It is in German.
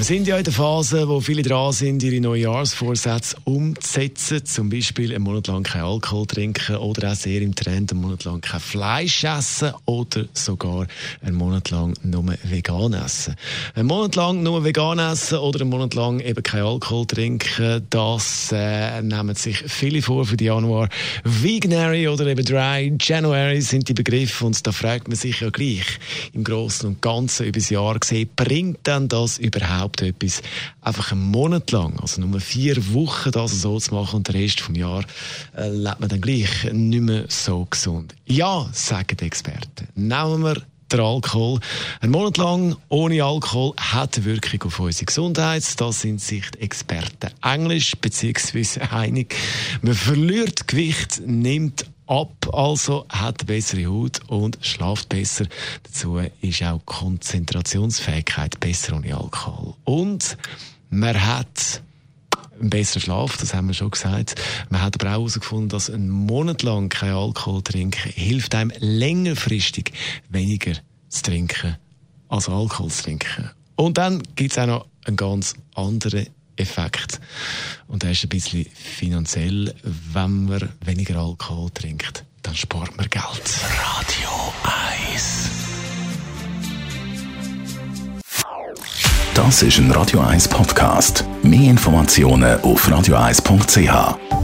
wir sind ja in der Phase, wo viele dran sind, ihre Neujahrsvorsätze umzusetzen. Zum Beispiel einen Monat lang kein Alkohol trinken oder auch sehr im Trend einen Monat lang kein Fleisch essen oder sogar einen Monat lang nur vegan essen. Einen Monat lang nur vegan essen oder einen Monat lang eben kein Alkohol trinken, das äh, nehmen sich viele vor für die Januar. Veganary oder eben Dry January sind die Begriffe und da fragt man sich ja gleich im Großen und Ganzen über das Jahr gesehen, bringt denn das überhaupt überhaupt etwas, einfach einen Monat lang, also nur vier Wochen das so zu machen und den Rest vom Jahr äh, lebt man dann gleich nicht mehr so gesund. Ja, sagen die Experten. Nehmen wir der Alkohol. Ein Monat lang ohne Alkohol hat eine Wirkung auf unsere Gesundheit. Da sind sich die Experten englisch bzw. einig. Man verliert Gewicht, nimmt ab, also hat bessere Haut und schlaft besser. Dazu ist auch Konzentrationsfähigkeit besser ohne Alkohol. Und man hat einen besseren Schlaf, das haben wir schon gesagt. Man hat aber auch herausgefunden, dass ein Monat lang kein Alkohol trinken hilft einem längerfristig weniger zu trinken als Alkohol zu trinken. Und dann gibt es auch noch einen ganz anderen Effekt. Und der ist ein bisschen finanziell, wenn man weniger Alkohol trinkt, dann spart man Geld. Radio 1 Das ist ein Radio 1 Podcast. Mehr Informationen auf radio1.ch.